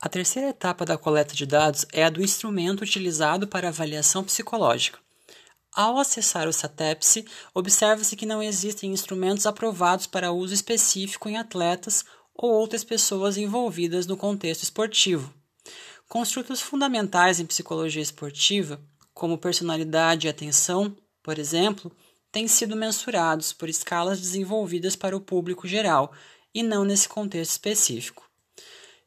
A terceira etapa da coleta de dados é a do instrumento utilizado para avaliação psicológica. Ao acessar o SATEPSE, observa-se que não existem instrumentos aprovados para uso específico em atletas ou outras pessoas envolvidas no contexto esportivo. Construtos fundamentais em psicologia esportiva, como personalidade e atenção, por exemplo, têm sido mensurados por escalas desenvolvidas para o público geral e não nesse contexto específico.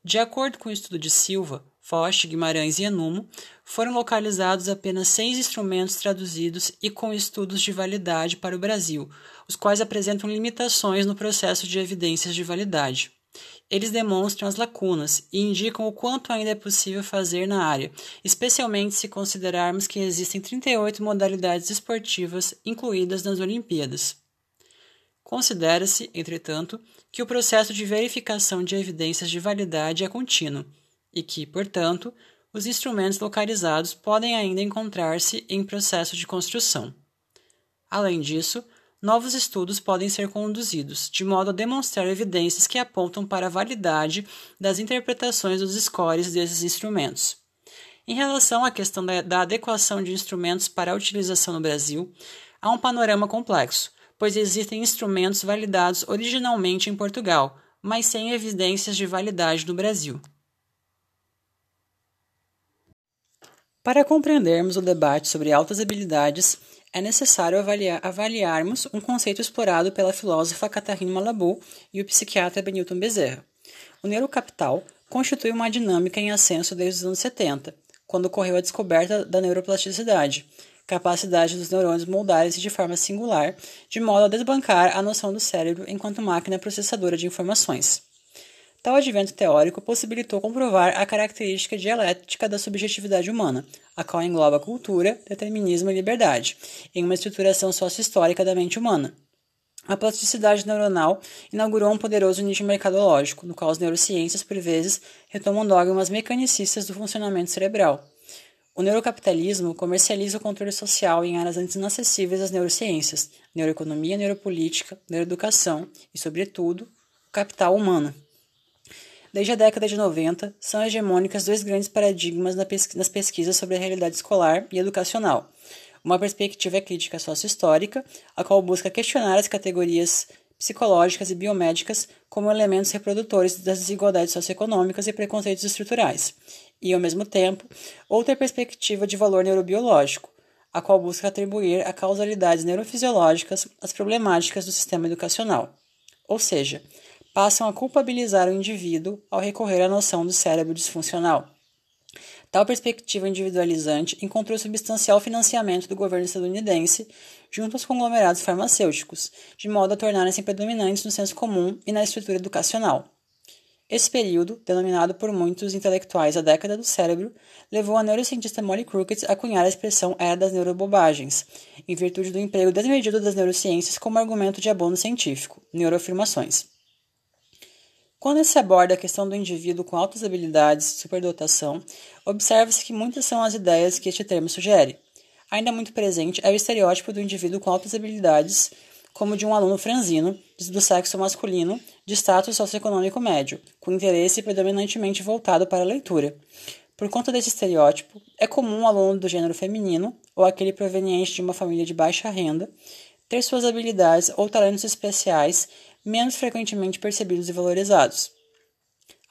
De acordo com o estudo de Silva, Foch, Guimarães e Enumo, foram localizados apenas seis instrumentos traduzidos e com estudos de validade para o Brasil, os quais apresentam limitações no processo de evidências de validade. Eles demonstram as lacunas e indicam o quanto ainda é possível fazer na área, especialmente se considerarmos que existem 38 modalidades esportivas incluídas nas Olimpíadas. Considera-se, entretanto, que o processo de verificação de evidências de validade é contínuo e que, portanto, os instrumentos localizados podem ainda encontrar-se em processo de construção. Além disso, novos estudos podem ser conduzidos, de modo a demonstrar evidências que apontam para a validade das interpretações dos scores desses instrumentos. Em relação à questão da, adequação de instrumentos para a utilização no Brasil, há um panorama complexo pois existem instrumentos validados originalmente em Portugal, mas sem evidências de validade no Brasil. Para compreendermos o debate sobre altas habilidades, é necessário avaliar, avaliarmos um conceito explorado pela filósofa Catarina Malabou e o psiquiatra Benilton Bezerra. O neurocapital constitui uma dinâmica em ascenso desde os anos 70, quando ocorreu a descoberta da neuroplasticidade, capacidade dos neurônios moldarem-se de forma singular, de modo a desbancar a noção do cérebro enquanto máquina processadora de informações. Tal advento teórico possibilitou comprovar a característica dialética da subjetividade humana, a qual engloba cultura, determinismo e liberdade, em uma estruturação sócio-histórica da mente humana. A plasticidade neuronal inaugurou um poderoso nicho mercadológico, no qual as neurociências, por vezes, retomam dogmas mecanicistas do funcionamento cerebral. O neurocapitalismo comercializa o controle social em áreas antes inacessíveis às neurociências, neuroeconomia, neuropolítica, neuroeducação e, sobretudo, o capital humano. Desde a década de 90, são hegemônicas dois grandes paradigmas nas pesquisas sobre a realidade escolar e educacional. Uma perspectiva crítica sócio-histórica, a qual busca questionar as categorias psicológicas e biomédicas como elementos reprodutores das desigualdades socioeconômicas e preconceitos estruturais, e, ao mesmo tempo, outra perspectiva de valor neurobiológico, a qual busca atribuir a causalidades neurofisiológicas às problemáticas do sistema educacional. Ou seja, passam a culpabilizar o indivíduo ao recorrer à noção do cérebro disfuncional. Tal perspectiva individualizante encontrou substancial financiamento do governo estadunidense junto aos conglomerados farmacêuticos, de modo a tornarem-se predominantes no senso comum e na estrutura educacional. Esse período, denominado por muitos intelectuais a década do cérebro, levou a neurocientista Molly Crooked a cunhar a expressão era das neurobobagens, em virtude do emprego desmedido das neurociências como argumento de abono científico, neuroafirmações. Quando se aborda a questão do indivíduo com altas habilidades, superdotação, observa-se que muitas são as ideias que este termo sugere. Ainda muito presente é o estereótipo do indivíduo com altas habilidades, como de um aluno franzino, do sexo masculino, de status socioeconômico médio, com interesse predominantemente voltado para a leitura. Por conta desse estereótipo, é comum o aluno do gênero feminino, ou aquele proveniente de uma família de baixa renda, ter suas habilidades ou talentos especiais menos frequentemente percebidos e valorizados.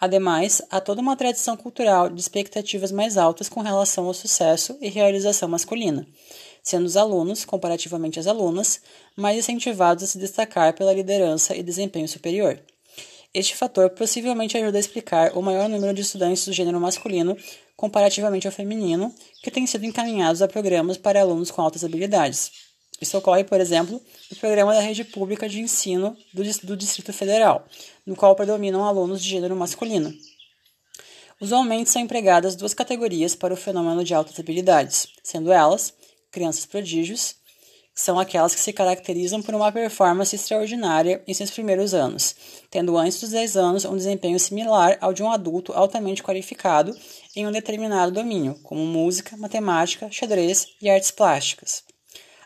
Ademais, há toda uma tradição cultural de expectativas mais altas com relação ao sucesso e realização masculina, sendo os alunos, comparativamente às alunas, mais incentivados a se destacar pela liderança e desempenho superior. Este fator possivelmente ajuda a explicar o maior número de estudantes do gênero masculino comparativamente ao feminino que têm sido encaminhados a programas para alunos com altas habilidades. Isso ocorre, por exemplo, no programa da rede pública de ensino do, Distrito Federal, no qual predominam alunos de gênero masculino. Usualmente são empregadas duas categorias para o fenômeno de altas habilidades, sendo elas crianças prodígios, que são aquelas que se caracterizam por uma performance extraordinária em seus primeiros anos, tendo antes dos 10 anos um desempenho similar ao de um adulto altamente qualificado em um determinado domínio, como música, matemática, xadrez e artes plásticas.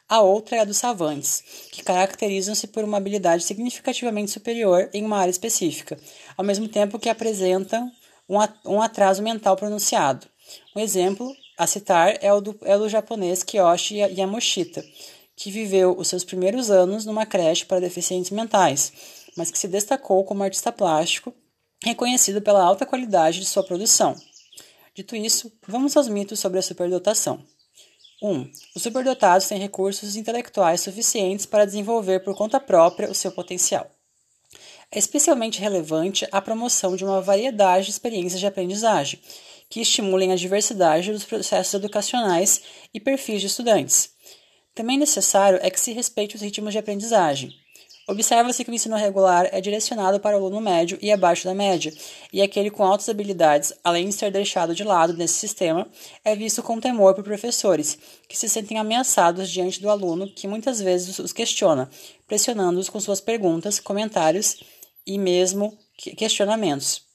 A outra é a dos savantes, que caracterizam-se por uma habilidade significativamente superior em uma área específica, ao mesmo tempo que apresentam um atraso mental pronunciado. Um exemplo a citar é o do, é do japonês Kiyoshi Yamoshita, que viveu os seus primeiros anos numa creche para deficientes mentais, mas que se destacou como artista plástico, reconhecido pela alta qualidade de sua produção. Dito isso, vamos aos mitos sobre a superdotação. 1. Um, os superdotados têm recursos intelectuais suficientes para desenvolver por conta própria o seu potencial. É especialmente relevante a promoção de uma variedade de experiências de aprendizagem, que estimulem a diversidade dos processos educacionais e perfis de estudantes. Também necessário é que se respeite os ritmos de aprendizagem. Observa-se que o ensino regular é direcionado para o aluno médio e abaixo da média, e aquele com altas habilidades, além de ser deixado de lado nesse sistema, é visto com temor por professores, que se sentem ameaçados diante do aluno que muitas vezes os questiona, pressionando-os com suas perguntas, comentários e mesmo questionamentos.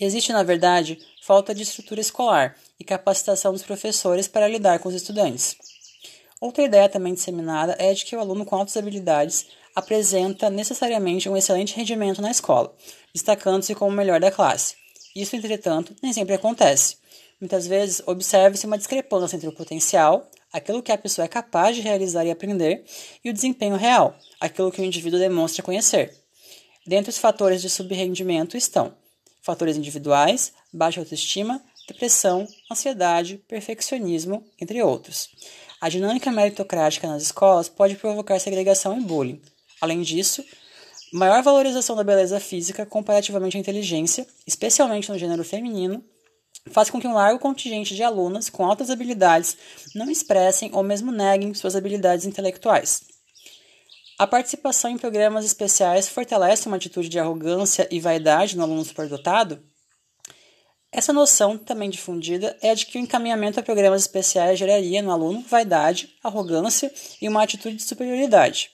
Existe, na verdade, falta de estrutura escolar e capacitação dos professores para lidar com os estudantes. Outra ideia também disseminada é de que o aluno com altas habilidades apresenta necessariamente um excelente rendimento na escola, destacando-se como o melhor da classe. Isso, entretanto, nem sempre acontece. Muitas vezes, observa-se uma discrepância entre o potencial, aquilo que a pessoa é capaz de realizar e aprender, e o desempenho real, aquilo que o indivíduo demonstra conhecer. Dentre os fatores de subrendimento estão fatores individuais, baixa autoestima, depressão, ansiedade, perfeccionismo, entre outros. A dinâmica meritocrática nas escolas pode provocar segregação e bullying. Além disso, maior valorização da beleza física comparativamente à inteligência, especialmente no gênero feminino, faz com que um largo contingente de alunas com altas habilidades não expressem ou mesmo neguem suas habilidades intelectuais. A participação em programas especiais fortalece uma atitude de arrogância e vaidade no aluno superdotado? Essa noção, também difundida, é a de que o encaminhamento a programas especiais geraria no aluno vaidade, arrogância e uma atitude de superioridade.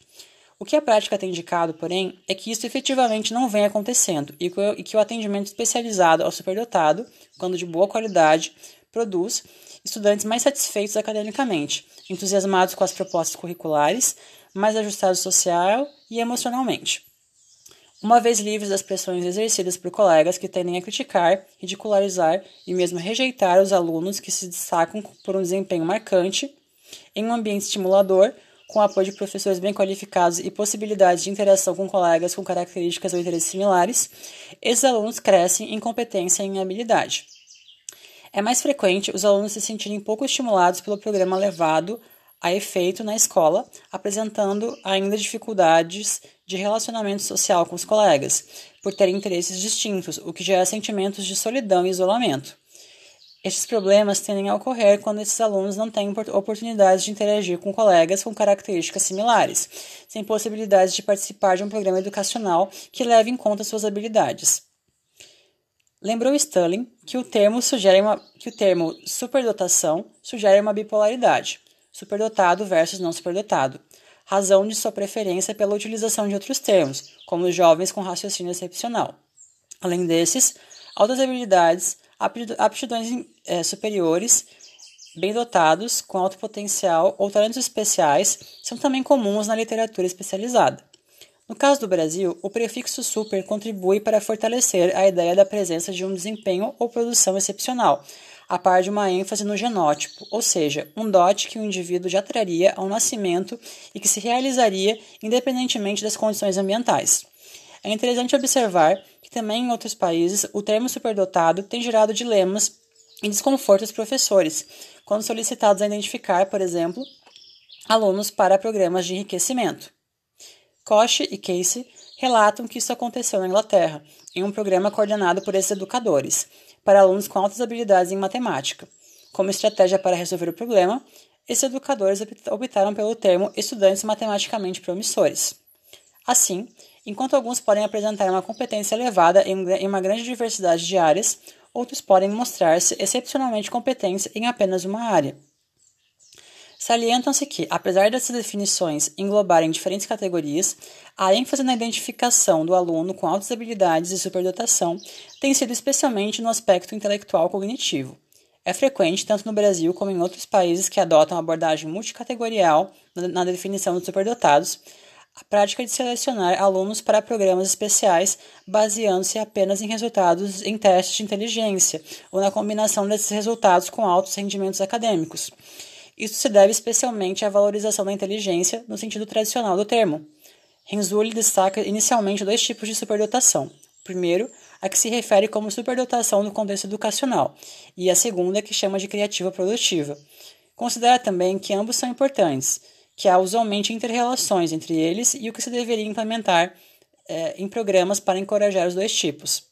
O que a prática tem indicado, porém, é que isso efetivamente não vem acontecendo e que o atendimento especializado ao superdotado, quando de boa qualidade, produz estudantes mais satisfeitos academicamente, entusiasmados com as propostas curriculares, mais ajustados social e emocionalmente. Uma vez livres das pressões exercidas por colegas que tendem a criticar, ridicularizar e mesmo rejeitar os alunos que se destacam por um desempenho marcante, em um ambiente estimulador, com apoio de professores bem qualificados e possibilidades de interação com colegas com características ou interesses similares, esses alunos crescem em competência e em habilidade. É mais frequente os alunos se sentirem pouco estimulados pelo programa levado a efeito na escola, apresentando ainda dificuldades de relacionamento social com os colegas, por terem interesses distintos, o que gera sentimentos de solidão e isolamento. Estes problemas tendem a ocorrer quando esses alunos não têm oportunidades de interagir com colegas com características similares, sem possibilidades de participar de um programa educacional que leve em conta suas habilidades. Lembrou Stalin que o termo sugere uma, que o termo superdotação sugere uma bipolaridade superdotado versus não superdotado, razão de sua preferência pela utilização de outros termos, como jovens com raciocínio excepcional. Além desses, altas habilidades, aptidões é, superiores, bem dotados, com alto potencial ou talentos especiais são também comuns na literatura especializada. No caso do Brasil, o prefixo super contribui para fortalecer a ideia da presença de um desempenho ou produção excepcional, a par de uma ênfase no genótipo, ou seja, um dote que o indivíduo já traria ao nascimento e que se realizaria independentemente das condições ambientais. É interessante observar que também em outros países o termo superdotado tem gerado dilemas e desconforto aos professores, quando solicitados a identificar, por exemplo, alunos para programas de enriquecimento. Koch e Casey relatam que isso aconteceu na Inglaterra, em um programa coordenado por esses educadores, para alunos com altas habilidades em matemática. Como estratégia para resolver o problema, esses educadores optaram pelo termo estudantes matematicamente promissores. Assim, enquanto alguns podem apresentar uma competência elevada em uma grande diversidade de áreas, outros podem mostrar-se excepcionalmente competentes em apenas uma área. Salientam-se que, apesar dessas definições englobarem diferentes categorias, a ênfase na identificação do aluno com altas habilidades e superdotação tem sido especialmente no aspecto intelectual cognitivo. É frequente, tanto no Brasil como em outros países que adotam abordagem multicategorial na definição dos superdotados, a prática de selecionar alunos para programas especiais, baseando-se apenas em resultados em testes de inteligência ou na combinação desses resultados com altos rendimentos acadêmicos. Isso se deve especialmente à valorização da inteligência no sentido tradicional do termo. Renzulli destaca inicialmente dois tipos de superdotação. O primeiro, a que se refere como superdotação no contexto educacional, e a segunda, que chama de criativa produtiva. Considera também que ambos são importantes, que há usualmente interrelações entre eles e o que se deveria implementar é, em programas para encorajar os dois tipos.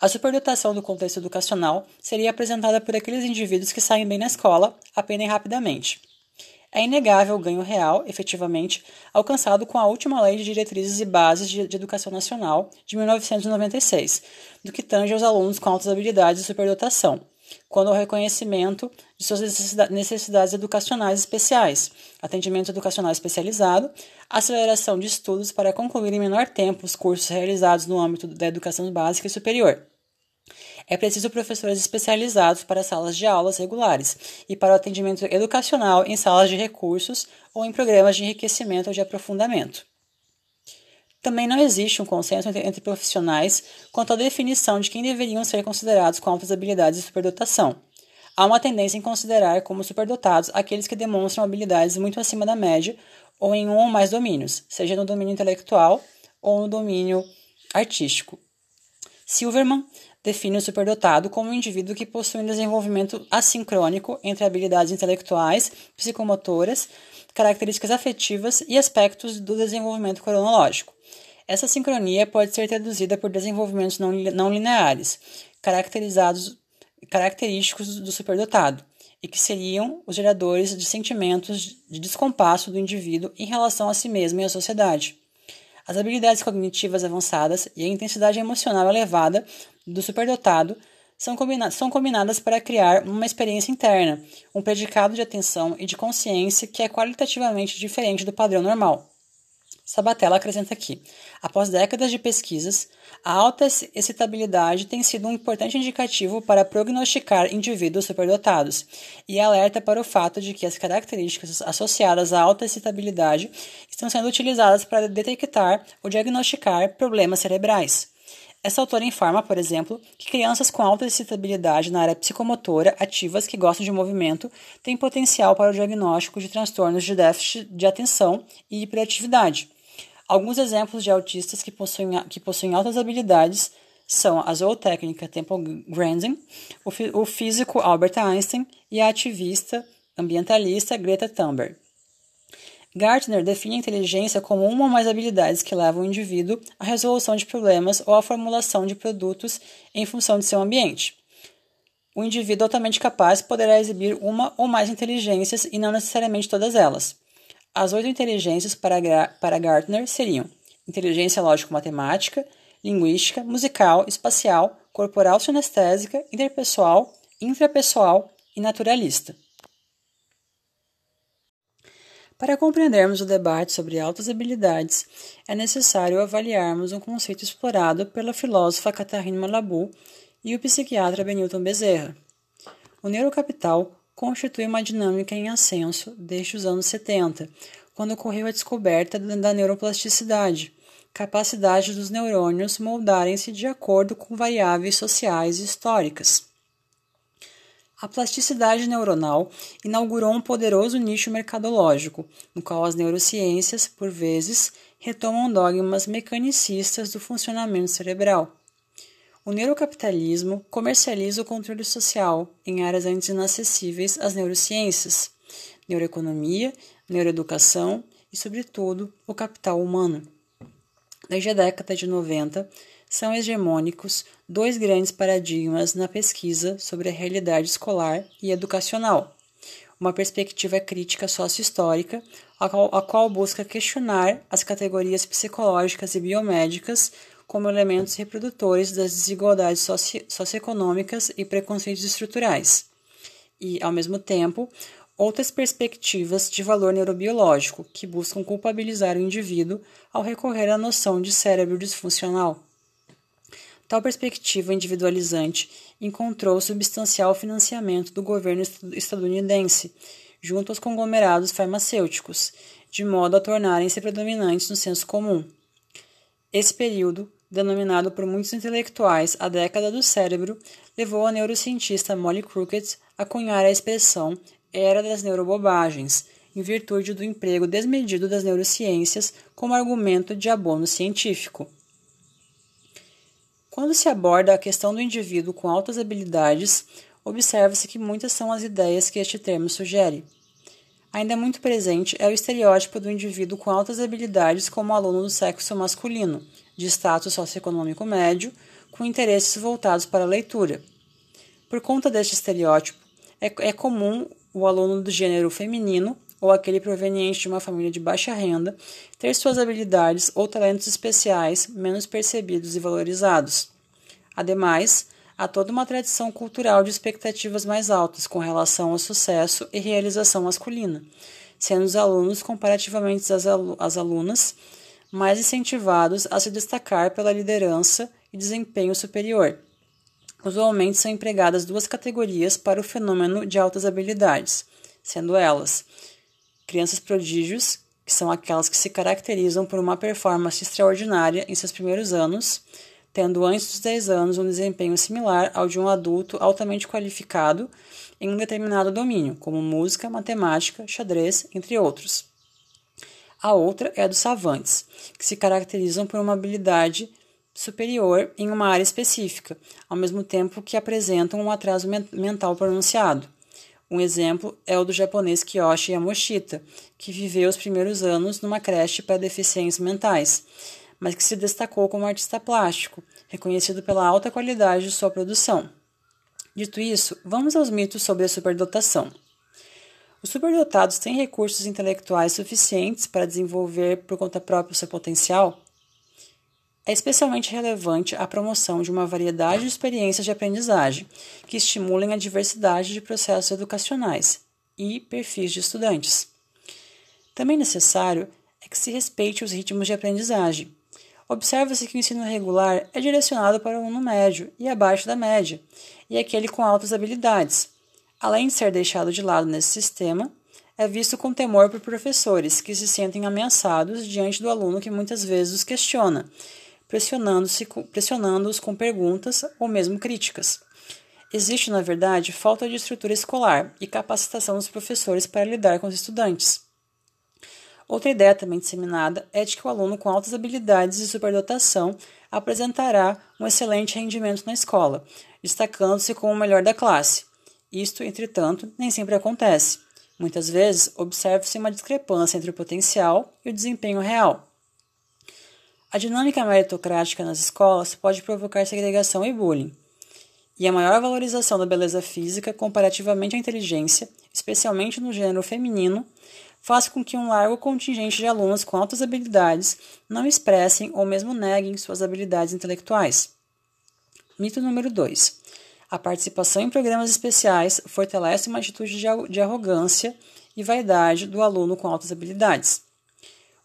A superdotação do contexto educacional seria apresentada por aqueles indivíduos que saem bem na escola, aprendem rapidamente. É inegável o ganho real, efetivamente, alcançado com a última Lei de Diretrizes e Bases de, Educação Nacional, de 1996, do que tange aos alunos com altas habilidades e superdotação, quando ao reconhecimento de suas necessidades educacionais especiais, atendimento educacional especializado, aceleração de estudos para concluir em menor tempo os cursos realizados no âmbito da educação básica e superior. É preciso professores especializados para salas de aulas regulares e para o atendimento educacional em salas de recursos ou em programas de enriquecimento ou de aprofundamento. Também não existe um consenso entre, entre profissionais quanto à definição de quem deveriam ser considerados com altas habilidades de superdotação. Há uma tendência em considerar como superdotados aqueles que demonstram habilidades muito acima da média ou em um ou mais domínios, seja no domínio intelectual ou no domínio artístico. Silverman define o superdotado como um indivíduo que possui um desenvolvimento assincrônico entre habilidades intelectuais, psicomotoras, características afetivas e aspectos do desenvolvimento cronológico. Essa sincronia pode ser traduzida por desenvolvimentos não, não lineares, caracterizados, característicos do superdotado, e que seriam os geradores de sentimentos de descompasso do indivíduo em relação a si mesmo e à sociedade. As habilidades cognitivas avançadas e a intensidade emocional elevada do superdotado são, combina são combinadas para criar uma experiência interna, um predicado de atenção e de consciência que é qualitativamente diferente do padrão normal. Sabatella acrescenta aqui: após décadas de pesquisas, a alta excitabilidade tem sido um importante indicativo para prognosticar indivíduos superdotados e alerta para o fato de que as características associadas à alta excitabilidade estão sendo utilizadas para detectar ou diagnosticar problemas cerebrais. Essa autora informa, por exemplo, que crianças com alta excitabilidade na área psicomotora ativas que gostam de movimento têm potencial para o diagnóstico de transtornos de déficit de atenção e hiperatividade Alguns exemplos de autistas que possuem, que possuem altas habilidades são a zootécnica Temple Grandin, o, o físico Albert Einstein e a ativista ambientalista Greta Thunberg. Gartner define a inteligência como uma ou mais habilidades que levam o indivíduo à resolução de problemas ou à formulação de produtos em função de seu ambiente. O indivíduo altamente capaz poderá exibir uma ou mais inteligências e não necessariamente todas elas. As oito inteligências para, para Gartner seriam inteligência lógico-matemática, linguística, musical, espacial, corporal sinestésica, interpessoal, intrapessoal e naturalista. Para compreendermos o debate sobre altas habilidades, é necessário avaliarmos um conceito explorado pela filósofa Catherine Malabou e o psiquiatra Benilton Bezerra. O neurocapital constitui uma dinâmica em ascenso desde os anos 70, quando ocorreu a descoberta da neuroplasticidade, capacidade dos neurônios moldarem-se de acordo com variáveis sociais e históricas. A plasticidade neuronal inaugurou um poderoso nicho mercadológico, no qual as neurociências, por vezes, retomam dogmas mecanicistas do funcionamento cerebral. O neurocapitalismo comercializa o controle social em áreas antes inacessíveis às neurociências, neuroeconomia, neuroeducação e, sobretudo, o capital humano. Desde a década de 90, são hegemônicos dois grandes paradigmas na pesquisa sobre a realidade escolar e educacional. Uma perspectiva crítica sócio-histórica, a qual, a qual busca questionar as categorias psicológicas e biomédicas como elementos reprodutores das desigualdades soci socioeconômicas e preconceitos estruturais, e, ao mesmo tempo, outras perspectivas de valor neurobiológico que buscam culpabilizar o indivíduo ao recorrer à noção de cérebro disfuncional. Tal perspectiva individualizante encontrou substancial financiamento do governo estadunidense, junto aos conglomerados farmacêuticos, de modo a tornarem-se predominantes no senso comum. Esse período, denominado por muitos intelectuais a década do cérebro, levou a neurocientista Molly Crockett a cunhar a expressão era das neurobobagens, em virtude do emprego desmedido das neurociências como argumento de abono científico. Quando se aborda a questão do indivíduo com altas habilidades, observa-se que muitas são as ideias que este termo sugere. Ainda muito presente é o estereótipo do indivíduo com altas habilidades como aluno do sexo masculino, de status socioeconômico médio, com interesses voltados para a leitura. Por conta deste estereótipo, é, é comum o aluno do gênero feminino ou aquele proveniente de uma família de baixa renda ter suas habilidades ou talentos especiais menos percebidos e valorizados. Ademais, há toda uma tradição cultural de expectativas mais altas com relação ao sucesso e realização masculina, sendo os alunos, comparativamente às alunas, mais incentivados a se destacar pela liderança e desempenho superior. Usualmente são empregadas duas categorias para o fenômeno de altas habilidades, sendo elas crianças prodígios, que são aquelas que se caracterizam por uma performance extraordinária em seus primeiros anos, tendo antes dos 10 anos um desempenho similar ao de um adulto altamente qualificado em um determinado domínio, como música, matemática, xadrez, entre outros. A outra é a dos savantes, que se caracterizam por uma habilidade superior em uma área específica, ao mesmo tempo que apresentam um atraso mental pronunciado. Um exemplo é o do japonês Kiyoshi Yamoshita, que viveu os primeiros anos numa creche para deficientes mentais, mas que se destacou como artista plástico, reconhecido pela alta qualidade de sua produção. Dito isso, vamos aos mitos sobre a superdotação. Os superdotados têm recursos intelectuais suficientes para desenvolver por conta própria o seu potencial? É especialmente relevante a promoção de uma variedade de experiências de aprendizagem que estimulem a diversidade de processos educacionais e perfis de estudantes. Também necessário é que se respeite os ritmos de aprendizagem. Observa-se que o ensino regular é direcionado para o aluno médio e abaixo da média, e aquele com altas habilidades. Além de ser deixado de lado nesse sistema, é visto com temor por professores que se sentem ameaçados diante do aluno que muitas vezes os questiona pressionando-os pressionando com perguntas ou mesmo críticas. Existe, na verdade, falta de estrutura escolar e capacitação dos professores para lidar com os estudantes. Outra ideia também disseminada é de que o aluno com altas habilidades e superdotação apresentará um excelente rendimento na escola, destacando-se como o melhor da classe. Isto, entretanto, nem sempre acontece. Muitas vezes, observa-se uma discrepância entre o potencial e o desempenho real. A dinâmica meritocrática nas escolas pode provocar segregação e bullying. E a maior valorização da beleza física comparativamente à inteligência, especialmente no gênero feminino, faz com que um largo contingente de alunos com altas habilidades não expressem ou mesmo neguem suas habilidades intelectuais. Mito número 2. A participação em programas especiais fortalece uma atitude de arrogância e vaidade do aluno com altas habilidades.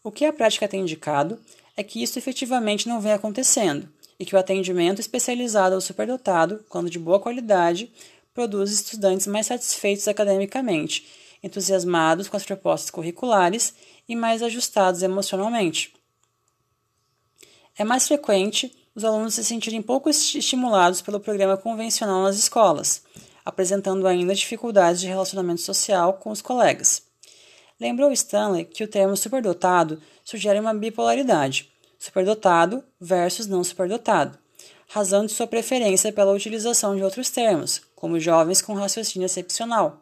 O que a prática tem indicado é que isso efetivamente não vem acontecendo e que o atendimento especializado ao superdotado, quando de boa qualidade, produz estudantes mais satisfeitos academicamente, entusiasmados com as propostas curriculares e mais ajustados emocionalmente. É mais frequente os alunos se sentirem pouco estimulados pelo programa convencional nas escolas, apresentando ainda dificuldades de relacionamento social com os colegas. Lembrou Stanley que o termo superdotado sugere uma bipolaridade, superdotado versus não superdotado, razão de sua preferência pela utilização de outros termos, como jovens com raciocínio excepcional.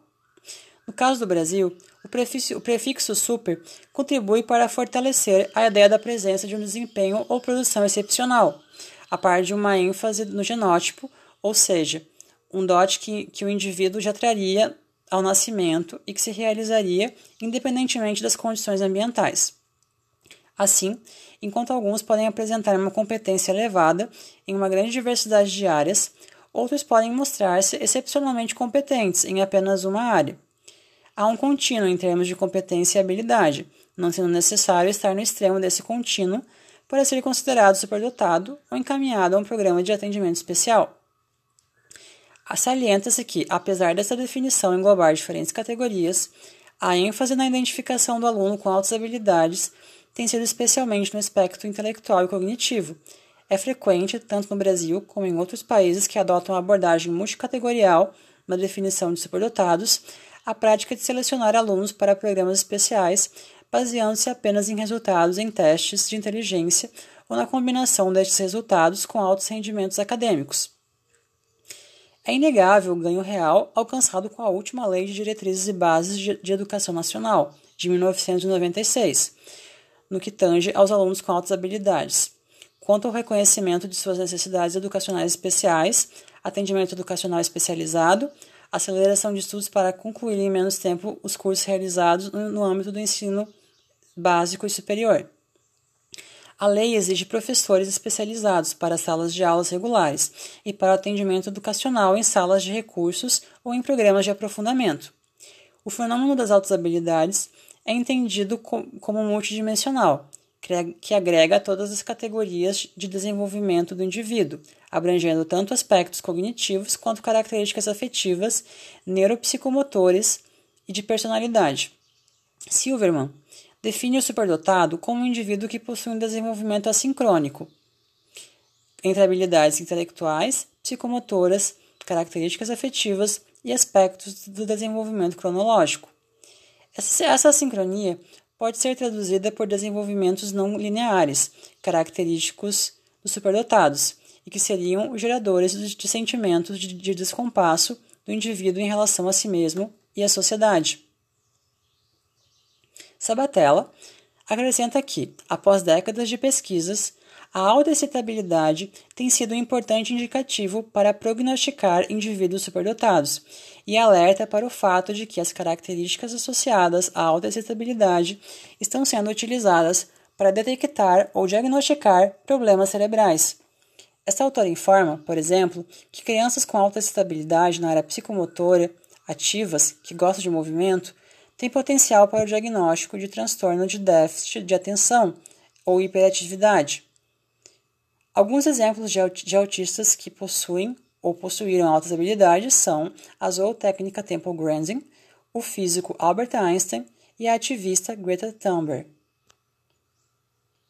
No caso do Brasil, o prefixo, o prefixo super contribui para fortalecer a ideia da presença de um desempenho ou produção excepcional, a par de uma ênfase no genótipo, ou seja, um dote que, que o indivíduo já traria ao nascimento e que se realizaria independentemente das condições ambientais. Assim, enquanto alguns podem apresentar uma competência elevada em uma grande diversidade de áreas, outros podem mostrar-se excepcionalmente competentes em apenas uma área. Há um contínuo em termos de competência e habilidade, não sendo necessário estar no extremo desse contínuo para ser considerado superdotado ou encaminhado a um programa de atendimento especial. Salienta-se que, apesar dessa definição englobar diferentes categorias, A ênfase na identificação do aluno com altas habilidades tem sido especialmente no aspecto intelectual e cognitivo. É frequente, tanto no Brasil como em outros países que adotam uma abordagem multicategorial na definição de superdotados, a prática de selecionar alunos para programas especiais, baseando-se apenas em resultados em testes de inteligência ou na combinação destes resultados com altos rendimentos acadêmicos. É inegável o ganho real alcançado com a última Lei de Diretrizes e Bases de Educação Nacional, de 1996, no que tange aos alunos com altas habilidades. Quanto ao reconhecimento de suas necessidades educacionais especiais, atendimento educacional especializado, aceleração de estudos para concluir em menos tempo os cursos realizados no âmbito do ensino básico e superior. A lei exige professores especializados para salas de aulas regulares e para atendimento educacional em salas de recursos ou em programas de aprofundamento. O fenômeno das altas habilidades é entendido como multidimensional, que agrega todas as categorias de desenvolvimento do indivíduo, abrangendo tanto aspectos cognitivos quanto características afetivas, neuropsicomotores e de personalidade. Silverman define o superdotado como um indivíduo que possui um desenvolvimento assincrônico entre habilidades intelectuais, psicomotoras, características afetivas e aspectos do desenvolvimento cronológico. Essa assincronia pode ser traduzida por desenvolvimentos não lineares, característicos dos superdotados, e que seriam os geradores de sentimentos de descompasso do indivíduo em relação a si mesmo e à sociedade. Sabatella acrescenta que, após décadas de pesquisas, a alta excitabilidade tem sido um importante indicativo para prognosticar indivíduos superdotados e alerta para o fato de que as características associadas à alta excitabilidade estão sendo utilizadas para detectar ou diagnosticar problemas cerebrais. Esta autora informa, por exemplo, que crianças com alta excitabilidade na área psicomotora, ativas, que gostam de movimento, têm potencial para o diagnóstico de transtorno de déficit de atenção ou hiperatividade. Alguns exemplos de autistas que possuem ou possuíram altas habilidades são a zootécnica Temple Grandin, o físico Albert Einstein e a ativista Greta Thunberg.